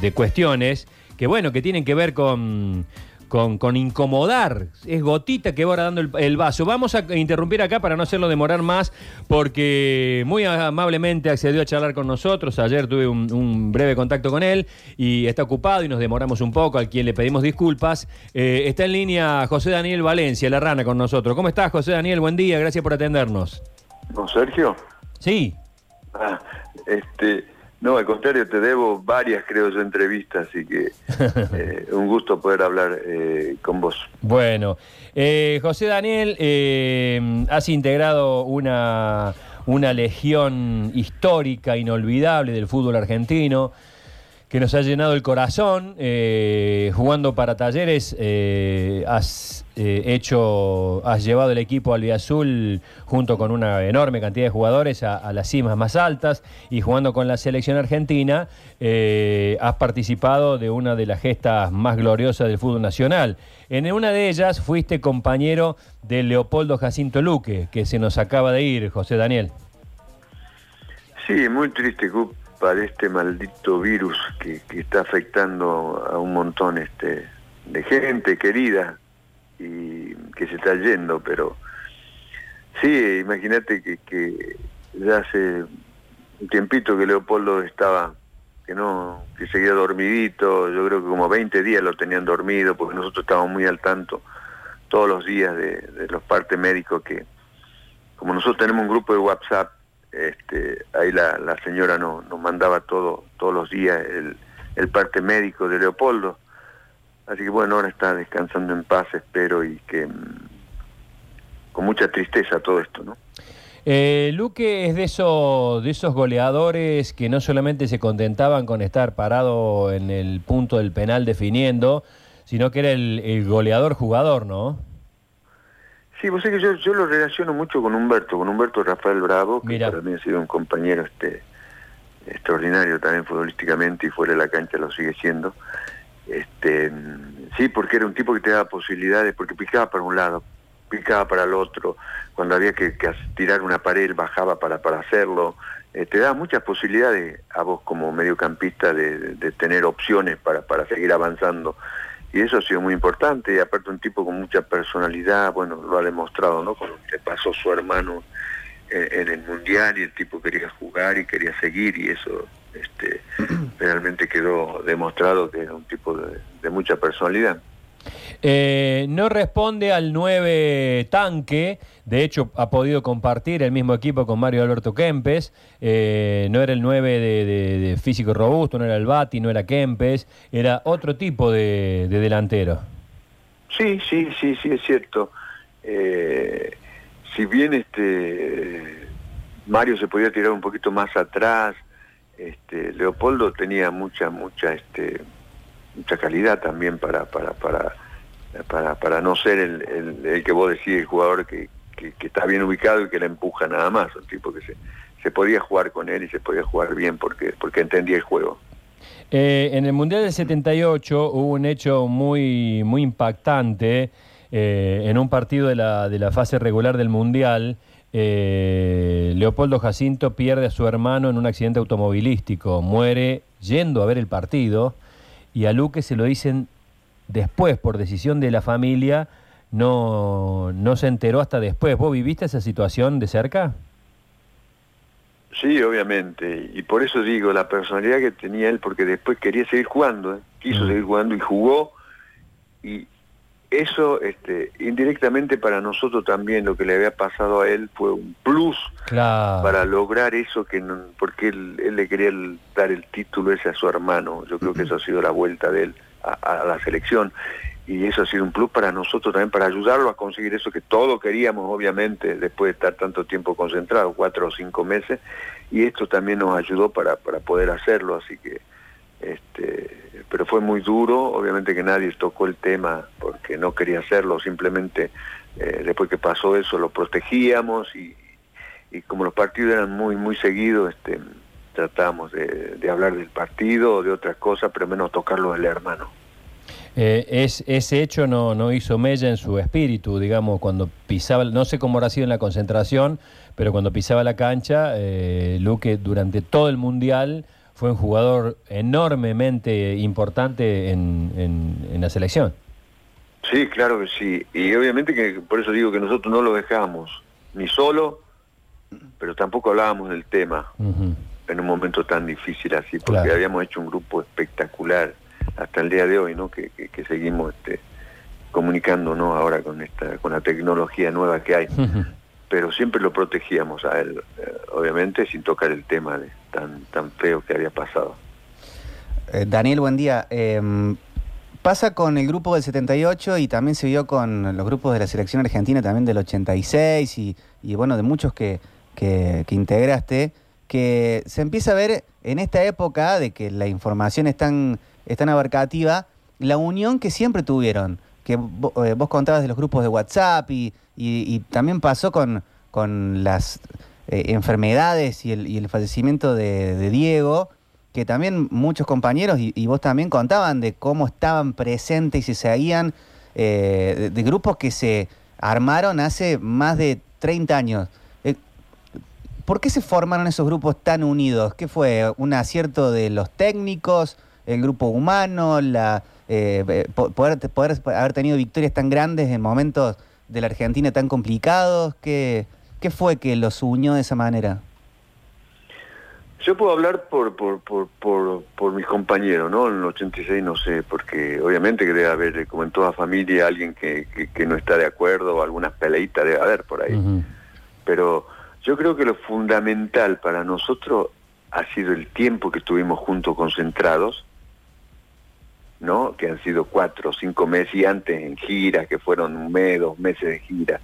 de cuestiones que, bueno, que tienen que ver con, con, con incomodar. Es gotita que va ahora dando el, el vaso. Vamos a interrumpir acá para no hacerlo demorar más, porque muy amablemente accedió a charlar con nosotros. Ayer tuve un, un breve contacto con él y está ocupado y nos demoramos un poco, a quien le pedimos disculpas. Eh, está en línea José Daniel Valencia, la rana, con nosotros. ¿Cómo estás, José Daniel? Buen día, gracias por atendernos. ¿Con Sergio? Sí. Ah, este, no, al contrario, te debo varias, creo yo, entrevistas, así que eh, un gusto poder hablar eh, con vos. Bueno, eh, José Daniel, eh, has integrado una, una legión histórica, inolvidable del fútbol argentino, que nos ha llenado el corazón. Eh, jugando para talleres, eh, has eh, hecho, has llevado el equipo albiazul junto con una enorme cantidad de jugadores a, las cimas más altas y jugando con la selección argentina, has participado de una de las gestas más gloriosas del fútbol nacional. En una de ellas fuiste compañero de Leopoldo Jacinto Luque, que se nos acaba de ir, José Daniel. Sí, muy triste culpa de este maldito virus que, que está afectando a un montón este, de gente querida y que se está yendo, pero sí, imagínate que, que ya hace un tiempito que Leopoldo estaba, que no, que seguía dormidito, yo creo que como 20 días lo tenían dormido, porque nosotros estábamos muy al tanto todos los días de, de los partes médicos que, como nosotros tenemos un grupo de WhatsApp, este, ahí la, la señora no, nos mandaba todo, todos los días el, el parte médico de Leopoldo. Así que bueno, ahora está descansando en paz, espero, y que mm, con mucha tristeza todo esto, ¿no? Eh, Luque es de, esos de esos goleadores que no solamente se contentaban con estar parado en el punto del penal definiendo, sino que era el, el goleador jugador, ¿no? Sí, vos sabés que yo, yo lo relaciono mucho con Humberto, con Humberto Rafael Bravo, que Mira. para mí ha sido un compañero este extraordinario también futbolísticamente y fuera de la cancha lo sigue siendo. Este, sí, porque era un tipo que te daba posibilidades, porque picaba para un lado, picaba para el otro, cuando había que, que tirar una pared él bajaba para, para hacerlo, Eh, te da muchas posibilidades a vos como mediocampista de, de- de tener opciones para, para seguir avanzando. Y eso ha sido muy importante, y aparte un tipo con mucha personalidad, bueno, lo ha demostrado, ¿no? Con lo que pasó su hermano en, en el Mundial y el tipo quería jugar y quería seguir y eso este, realmente quedó demostrado que era un tipo de mucha personalidad. Eh, no responde al 9 tanque, de hecho ha podido compartir el mismo equipo con Mario Alberto Kempes, eh, no era el 9 de, físico robusto, no era el Bati, no era Kempes, era otro tipo de, de delantero. Sí, sí, sí, sí, es cierto. Eh, si bien este Mario se podía tirar un poquito más atrás, este Leopoldo tenía mucha, mucha, este, mucha calidad también para, para, para, para, para no ser el, el, que vos decís, el jugador que, que, que está bien ubicado y que le empuja nada más, un tipo que se, se podía jugar con él y se podía jugar bien porque, porque entendía el juego. Eh, en el Mundial del 78 hubo un hecho muy, muy impactante eh, en un partido de la, de la fase regular del Mundial. eh, Leopoldo Jacinto pierde a su hermano en un accidente automovilístico, muere yendo a ver el partido y a Luque se lo dicen después por decisión de la familia, no, no se enteró hasta después. ¿Vos viviste esa situación de cerca? Sí, obviamente, y por eso digo, la personalidad que tenía él, porque después quería seguir jugando, ¿eh? quiso Mm. seguir jugando y jugó, y eso este, indirectamente para nosotros también lo que le había pasado a él fue un plus Claro. para lograr eso que no- porque él, él le quería dar el título ese a su hermano, yo creo que eso ha sido la vuelta de él a, a la selección. Y eso ha sido un plus para nosotros también para ayudarlo a conseguir eso que todos queríamos obviamente después de estar tanto tiempo concentrado, cuatro o cinco meses. Y esto también nos ayudó para, para poder hacerlo, así que este pero fue muy duro, obviamente que nadie tocó el tema porque no quería hacerlo, simplemente eh, después que pasó eso lo protegíamos y, como los partidos eran muy muy seguidos, este tratamos de, hablar del partido o de otras cosas, pero menos tocarlo del hermano. Eh, es, ese hecho no, no hizo mella en su espíritu, digamos, cuando pisaba, no sé cómo habrá sido en la concentración, pero cuando pisaba la cancha, eh, Luque durante todo el Mundial fue un jugador enormemente importante en, en, la selección. Sí, claro que sí. Y obviamente que por eso digo que nosotros no lo dejamos ni solo, pero tampoco hablábamos del tema en un momento tan difícil así, porque habíamos hecho un grupo espectacular hasta el día de hoy, ¿no? Que, que, seguimos este, comunicándonos ahora con esta, con la tecnología nueva que hay. Pero siempre lo protegíamos a él, eh, obviamente sin tocar el tema tan, tan feo que había pasado. Eh, Daniel, buen día. Em, pasa con el grupo del 78 y también se vio con los grupos de la selección argentina también del 86 y, y bueno, de muchos que, que, que integraste que se empieza a ver en esta época de que la información es tan, abarcativa, la unión que siempre tuvieron, que eh, vos contabas de los grupos de WhatsApp y, también pasó con, con las eh, enfermedades y el, fallecimiento de, Diego, que también muchos compañeros y, vos también contaban de cómo estaban presentes y se seguían eh, de grupos que se armaron hace más de 30 años. ¿Por qué se formaron esos grupos tan unidos? ¿Qué fue? ¿Un acierto de los técnicos, el grupo humano, la, eh, eh, poder, haber tenido victorias tan grandes en momentos de la Argentina tan complicados? ¿Qué, qué fue que los unió de esa manera? Yo puedo hablar por, por, por, por, por mis compañeros, ¿no? En el 86 no sé, porque obviamente que debe haber, como en toda familia, alguien que, que, no está de acuerdo o algunas peleitas debe haber por ahí. Pero yo creo que lo fundamental para nosotros ha sido el tiempo que estuvimos juntos concentrados, ¿no? Que han sido cuatro o cinco meses y antes en gira, que fueron un mes, dos meses de gira.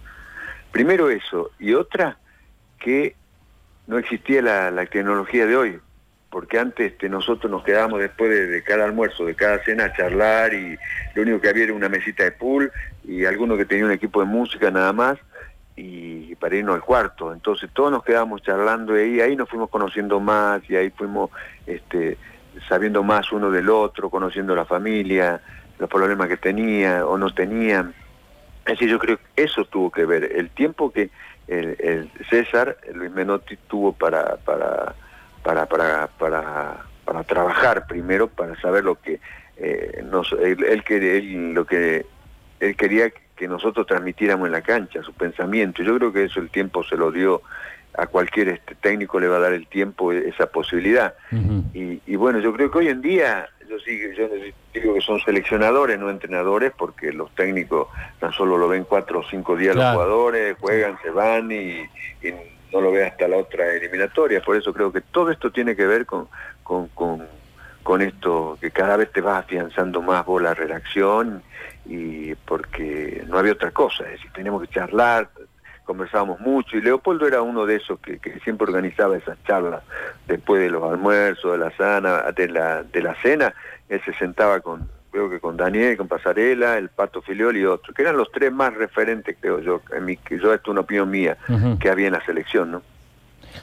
Primero eso, y otra, que no existía la, tecnología de hoy, porque antes este, nosotros nos quedábamos después de, cada almuerzo, de cada cena a charlar y lo único que había era una mesita de pool y alguno que tenía un equipo de música nada más y para irnos al cuarto. Entonces todos nos quedamos charlando y ahí, ahí nos fuimos conociendo más y ahí fuimos este, sabiendo más uno del otro, conociendo la familia, los problemas que tenía o no tenían. Es decir, yo creo que eso tuvo que ver, el tiempo que el, César, Luis Menotti, tuvo para, para, para, para, para, trabajar primero, para saber lo que eh, nos, él, él, lo que él quería que nosotros transmitiéramos en la cancha, su pensamiento. Yo creo que eso el tiempo se lo dio a cualquier este, técnico le va a dar el tiempo esa posibilidad. y, bueno, yo creo que hoy en día, yo, sí, yo digo que son seleccionadores, no entrenadores, porque los técnicos tan solo lo ven cuatro o cinco días los jugadores, juegan, se van y, no lo ve hasta la otra eliminatoria. Por eso creo que todo esto tiene que ver con, con, con, con esto, que cada vez te vas afianzando más vos la redacción y porque no había otra cosa, es decir, teníamos que charlar, conversábamos mucho y Leopoldo era uno de esos que, siempre organizaba esas charlas después de los almuerzos, de la sana, de la, de la cena, él se sentaba con, creo que con Daniel, con Pasarela, el Pato Filiol y otro, que eran los tres más referentes, creo yo, en mi, que yo esto es una opinión mía, que había en la selección, ¿no?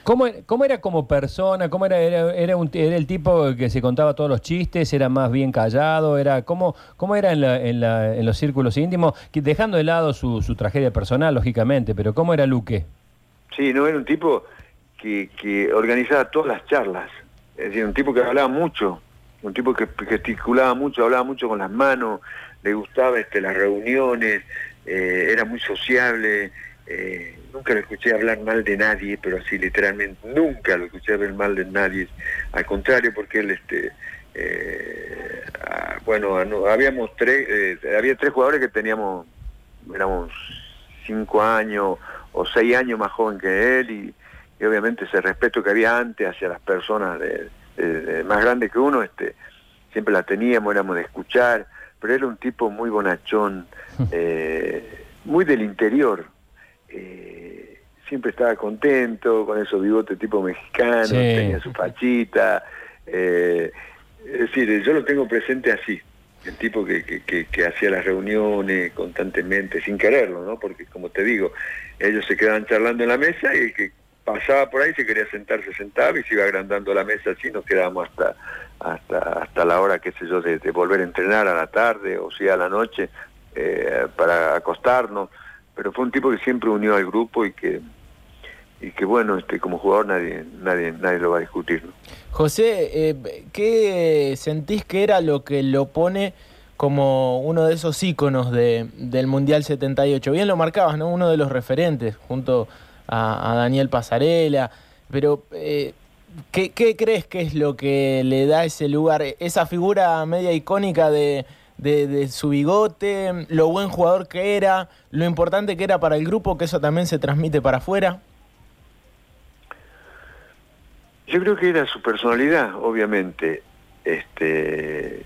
¿Cómo, ¿Cómo, era como persona? ¿Cómo era, era, era, un, era, el tipo que se contaba todos los chistes? ¿Era más bien callado? Era ¿Cómo, cómo era en, la, en, la, en los círculos íntimos? Dejando de lado su, su, tragedia personal, lógicamente, pero ¿cómo era Luque? Sí, no era un tipo que, que organizaba todas las charlas. Es decir, un tipo que hablaba mucho, un tipo que gesticulaba mucho, hablaba mucho con las manos, le gustaba este, las reuniones, eh, era muy sociable. Eh, nunca lo escuché hablar mal de nadie, pero así literalmente nunca lo escuché hablar mal de nadie, al contrario, porque él, este, eh, bueno, habíamos tres, eh, había tres jugadores que teníamos, éramos cinco años o seis años más joven que él y, obviamente ese respeto que había antes hacia las personas más grandes que uno, este, siempre la teníamos, éramos de escuchar, pero era un tipo muy bonachón, eh, muy del interior, eh, siempre estaba contento con esos bigotes tipo mexicano, tenía su fachita. Eh, es decir, yo lo tengo presente así, el tipo que, que, hacía las reuniones constantemente, sin quererlo, ¿no? Porque como te digo, ellos se quedaban charlando en la mesa y el que pasaba por ahí se quería sentar, se sentaba y se iba agrandando la mesa así, nos quedábamos hasta hasta hasta la hora, qué sé yo, de, volver a entrenar a la tarde o si a la noche eh, para acostarnos pero fue un tipo que siempre unió al grupo y que, y que bueno, este, como jugador nadie, nadie, nadie lo va a discutir. José, eh, ¿qué sentís que era lo que lo pone como uno de esos íconos de, del Mundial 78? Bien lo marcabas, ¿no? Uno de los referentes junto a, Daniel Pasarela, pero eh, ¿qué, ¿qué, crees que es lo que le da ese lugar, esa figura media icónica de, de, su bigote, lo buen jugador que era, lo importante que era para el grupo, que eso también se transmite para afuera? Yo creo que era su personalidad, obviamente. Este,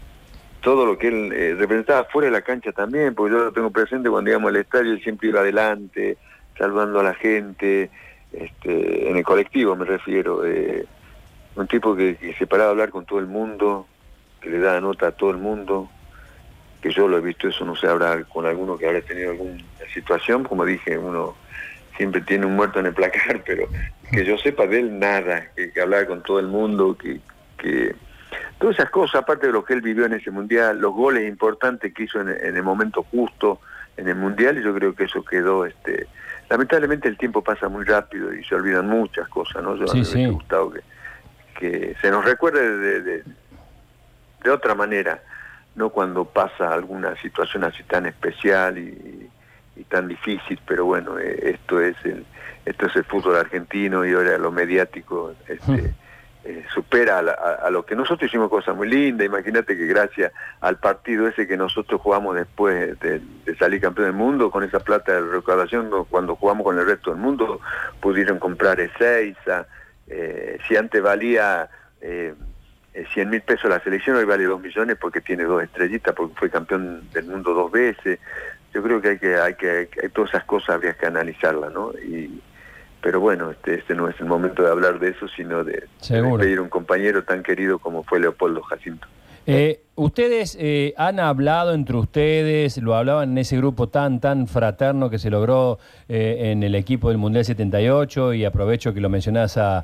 todo lo que él eh, representaba fuera de la cancha también, porque yo lo tengo presente cuando íbamos al estadio, él siempre iba adelante, saludando a la gente, este, en el colectivo me refiero. Eh, un tipo que, que, se paraba a hablar con todo el mundo, que le daba nota a todo el mundo, que yo lo he visto, eso no sé, habrá con alguno que habrá tenido alguna situación, como dije, uno siempre tiene un muerto en el placar, pero que yo sepa de él nada, que, que hablar con todo el mundo, que, que todas esas cosas, aparte de lo que él vivió en ese mundial, los goles importantes que hizo en, el momento justo en el mundial, y yo creo que eso quedó, este, lamentablemente el tiempo pasa muy rápido y se olvidan muchas cosas, ¿no? Yo sí, me gustado que, que se nos recuerde de, de, de otra manera no cuando pasa alguna situación así tan especial y, tan difícil, pero bueno, eh, esto es el esto es el fútbol argentino y ahora lo mediático este, eh, supera a, lo que nosotros hicimos cosas muy lindas. Imagínate que gracias al partido ese que nosotros jugamos después de, salir campeón del mundo, con esa plata de recaudación, cuando jugamos con el resto del mundo, pudieron comprar Ezeiza. Eh, si antes valía 100 eh, mil pesos la selección, hoy vale 2 millones porque tiene dos estrellitas, porque fue campeón del mundo dos veces. Yo creo que hay que, hay que, hay, todas esas cosas habría que analizarlas, ¿no? Y, pero bueno, este, este no es el momento de hablar de eso, sino de, de pedir un compañero tan querido como fue Leopoldo Jacinto. Eh, ustedes eh, han hablado entre ustedes, lo hablaban en ese grupo tan, tan fraterno que se logró eh, en el equipo del Mundial 78 y aprovecho que lo mencionás a,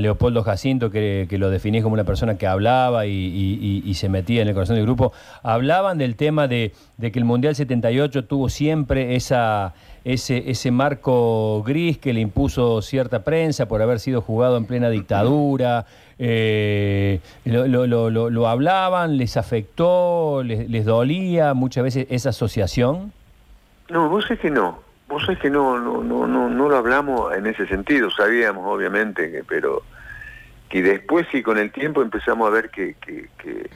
Leopoldo Jacinto, que, lo definís como una persona que hablaba y, se metía en el corazón del grupo. Hablaban del tema de, que el Mundial 78 tuvo siempre esa, ese, ese marco gris que le impuso cierta prensa por haber sido jugado en plena dictadura. Eh, lo, hablaban, les afectó, les, dolía muchas veces esa asociación? No, vos es que no, vos es que no, no, no, no, no lo hablamos en ese sentido, sabíamos obviamente, que, pero que después sí con el tiempo empezamos a ver que, que, que,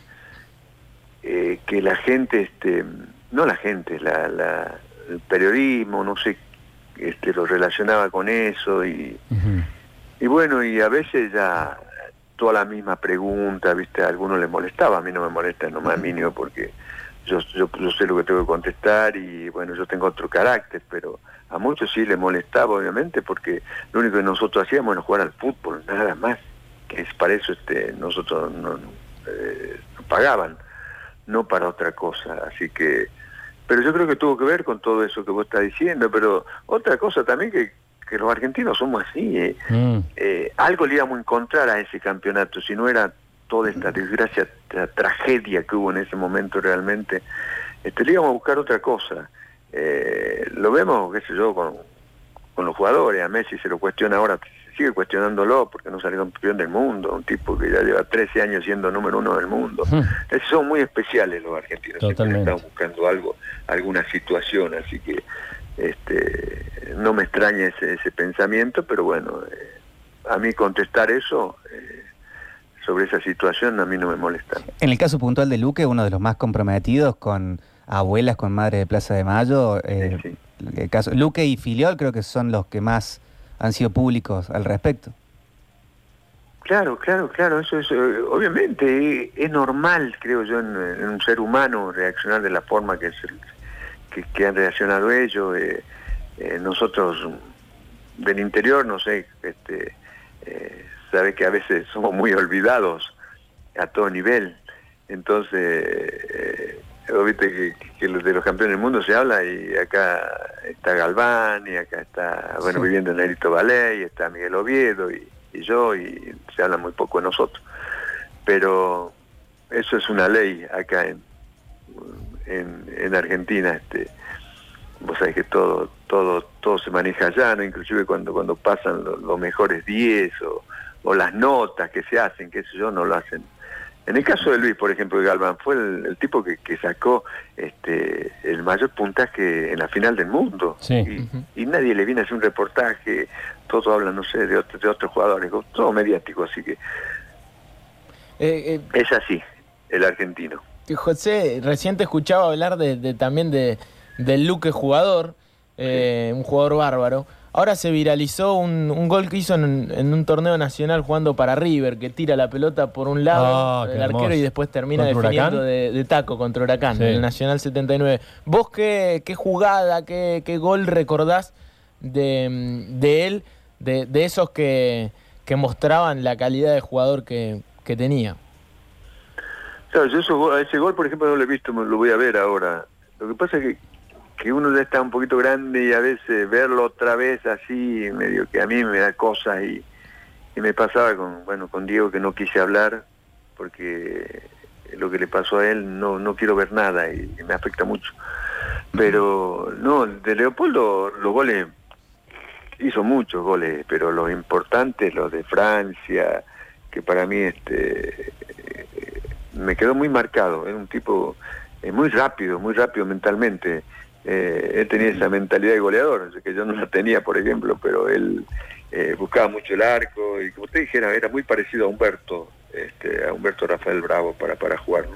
eh, que la gente, este, no la gente, la, la, el periodismo, no sé, este, lo relacionaba con eso y, y bueno, y a veces ya toda la misma pregunta, ¿viste? A algunos les molestaba, a mí no me molesta no más mínimo porque yo, yo, sé lo que tengo que contestar y bueno, yo tengo otro carácter, pero a muchos sí les molestaba obviamente porque lo único que nosotros hacíamos era jugar al fútbol, nada más, que es para eso este nosotros no, eh, pagaban, no para otra cosa, así que pero yo creo que tuvo que ver con todo eso que vos estás diciendo, pero otra cosa también que que los argentinos somos así. Eh. Mm. Eh, algo le íbamos a encontrar a ese campeonato, si no era toda esta desgracia, esta tragedia que hubo en ese momento realmente, este, le íbamos a buscar otra cosa. Eh, lo vemos, qué sé yo, con, con los jugadores, a Messi se lo cuestiona ahora, sigue cuestionándolo porque no salió campeón del mundo, un tipo que ya lleva 13 años siendo número uno del mundo. Mm. son muy especiales los argentinos, están buscando algo, alguna situación, así que este, no me extraña ese, ese pensamiento, pero bueno, eh, a mí contestar eso eh, sobre esa situación a mí no me molesta. En el caso puntual de Luque, uno de los más comprometidos con abuelas, con madre de Plaza de Mayo, eh, El caso, Luque y Filiol creo que son los que más han sido públicos al respecto. Claro, claro, claro, eso es, obviamente, es, normal, creo yo, en, un ser humano reaccionar de la forma que, es que, que han reaccionado ellos. Eh, eh, nosotros del interior, no sé, este, eh, sabe que a veces somos muy olvidados a todo nivel. Entonces, eh, viste que, de los campeones del mundo se habla y acá está Galván y acá está, bueno, viviendo en Nerito Ballet y está Miguel Oviedo y, yo y se habla muy poco de nosotros. Pero eso es una ley acá en, en, en Argentina. este vos sabés que todo, todo, todo se maneja allá, ¿no? inclusive cuando, cuando pasan los mejores 10 o, o, las notas que se hacen, qué sé yo, no lo hacen. En el caso de Luis, por ejemplo, de Galván, fue el, tipo que, que, sacó este, el mayor puntaje en la final del mundo. Sí. Y, nadie le viene a hacer un reportaje, todos hablan, no sé, de, de otros jugadores, todo mediático, así que... Eh, eh, es así, el argentino. José, recién te escuchaba hablar de, también de, del Luque jugador, eh, un jugador bárbaro. Ahora se viralizó un, gol que hizo en, un torneo nacional jugando para River, que tira la pelota por un lado ah, del arquero y después termina definiendo de, taco contra Huracán, en el Nacional 79. ¿Vos qué, qué jugada, qué, qué, gol recordás de, de él, de, de esos que, que, mostraban la calidad de jugador que, que tenía? Claro, yo ese gol, por ejemplo, no lo he visto, lo voy a ver ahora. Lo que pasa es que que uno ya está un poquito grande y a veces verlo otra vez así, medio que a mí me da cosas y, me pasaba con, bueno, con Diego que no quise hablar porque lo que le pasó a él no, no quiero ver nada y, me afecta mucho. Pero no, de Leopoldo los goles, hizo muchos goles, pero los importantes, los de Francia, que para mí este me quedó muy marcado, era un tipo eh, muy rápido, muy rápido mentalmente eh, él tenía esa mentalidad de goleador, que yo no la tenía, por ejemplo, pero él eh, buscaba mucho el arco y como usted dijera, era muy parecido a Humberto, este, a Humberto Rafael Bravo para, para jugar.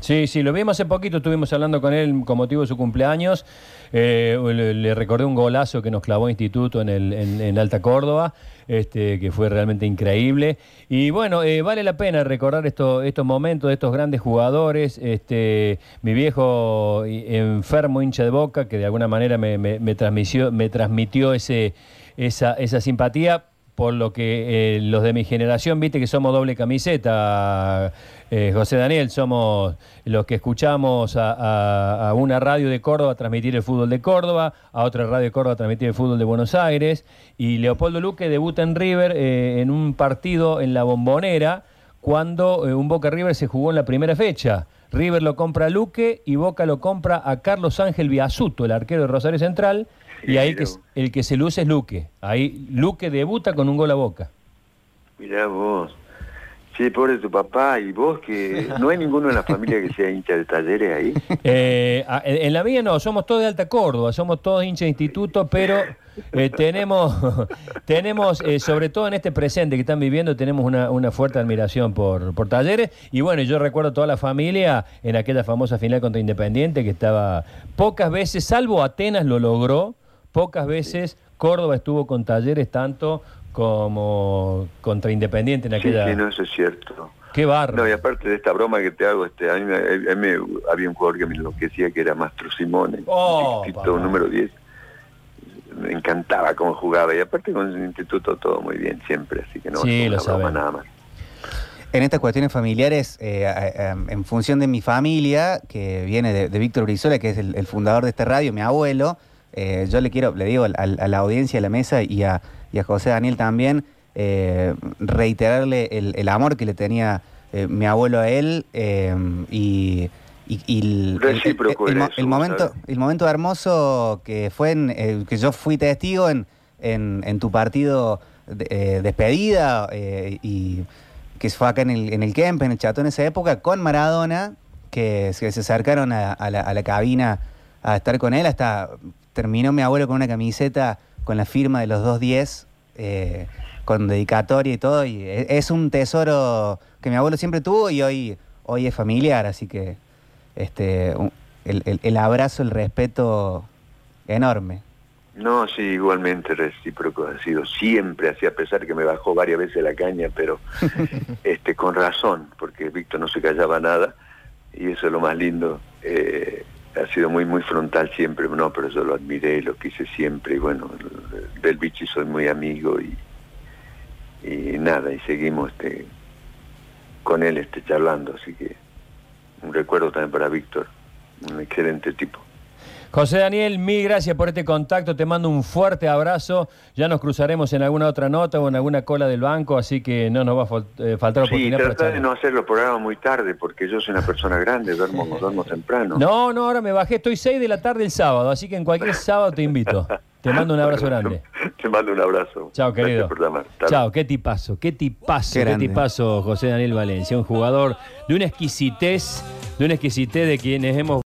Sí, sí, lo vimos hace poquito, estuvimos hablando con él con motivo de su cumpleaños. Eh, le, recordé un golazo que nos clavó Instituto en, el, en, Alta Córdoba, este, que fue realmente increíble. Y bueno, eh, vale la pena recordar esto, estos momentos de estos grandes jugadores. Este, mi viejo enfermo hincha de boca, que de alguna manera me, me, transmitió, me transmitió ese, esa, esa simpatía por lo que eh, los de mi generación, viste que somos doble camiseta, eh, José Daniel, somos los que escuchamos a, una radio de Córdoba transmitir el fútbol de Córdoba, a otra radio de Córdoba transmitir el fútbol de Buenos Aires, y Leopoldo Luque debuta en River eh, en un partido en la bombonera cuando un Boca River se jugó en la primera fecha. River lo compra a Luque y Boca lo compra a Carlos Ángel Viasuto, el arquero de Rosario Central, y ahí que, el que se luce es Luque. Ahí Luque debuta con un gol a boca. Mirá vos. Sí, pobre tu papá y vos que no hay ninguno en la familia que sea hincha de talleres ahí. Eh, en la mía no, somos todos de Alta Córdoba, somos todos hinchas de instituto, pero eh, tenemos, tenemos eh, sobre todo en este presente que están viviendo, tenemos una, una fuerte admiración por, por talleres. Y bueno, yo recuerdo toda la familia en aquella famosa final contra Independiente que estaba pocas veces, salvo Atenas lo logró, Pocas veces Córdoba estuvo con talleres tanto como contra Independiente en aquella... Sí, no, eso es cierto. Qué barro. No, y aparte de esta broma que te hago, este, a mí, había un jugador que me enloquecía que era Mastro Simone, oh, número 10. Me encantaba cómo jugaba y aparte con el instituto todo muy bien siempre, así que no sí, lo broma nada más. En estas cuestiones familiares, eh, en función de mi familia, que viene de, Víctor Brizola, que es el, fundador de este radio, mi abuelo, eh, yo le quiero, le digo a, la audiencia, a la mesa y a, José Daniel también, eh, reiterarle el, amor que le tenía eh, mi abuelo a él y, el, momento, el momento hermoso que fue en, que yo fui testigo en, en, tu partido de, despedida y que fue acá en el, en el Kemp, en el Chato en esa época, con Maradona, que, se acercaron a, la, a la cabina a estar con él hasta terminó mi abuelo con una camiseta con la firma de los 210, eh, con dedicatoria y todo, y e, es un tesoro que mi abuelo siempre tuvo y hoy, hoy es familiar, así que este, el, abrazo, el respeto enorme. No, sí, igualmente recíproco ha sido siempre, así a pesar que me bajó varias veces la caña, pero este con razón, porque Víctor no se callaba nada y eso es lo más lindo. Eh, ha sido muy muy frontal siempre, no, pero yo lo admiré lo quise siempre y bueno, del bichi soy muy amigo y, y nada, y seguimos este con él este charlando, así que un recuerdo también para Víctor, un excelente tipo. José Daniel, mil gracias por este contacto, te mando un fuerte abrazo, ya nos cruzaremos en alguna otra nota o en alguna cola del banco, así que no nos va a fal- eh, faltar Sí, oportunidad para trata de no hacer los programas muy tarde, porque yo soy una persona grande, duermo, duermo temprano. No, no, ahora me bajé, estoy 6 de la tarde el sábado, así que en cualquier sábado te invito. Te mando un abrazo grande. Te mando un abrazo. Chao, querido. Chao, qué tipazo, qué tipazo, Qué qué, tipazo José Daniel Valencia, un jugador de una exquisitez, de una exquisitez de quienes hemos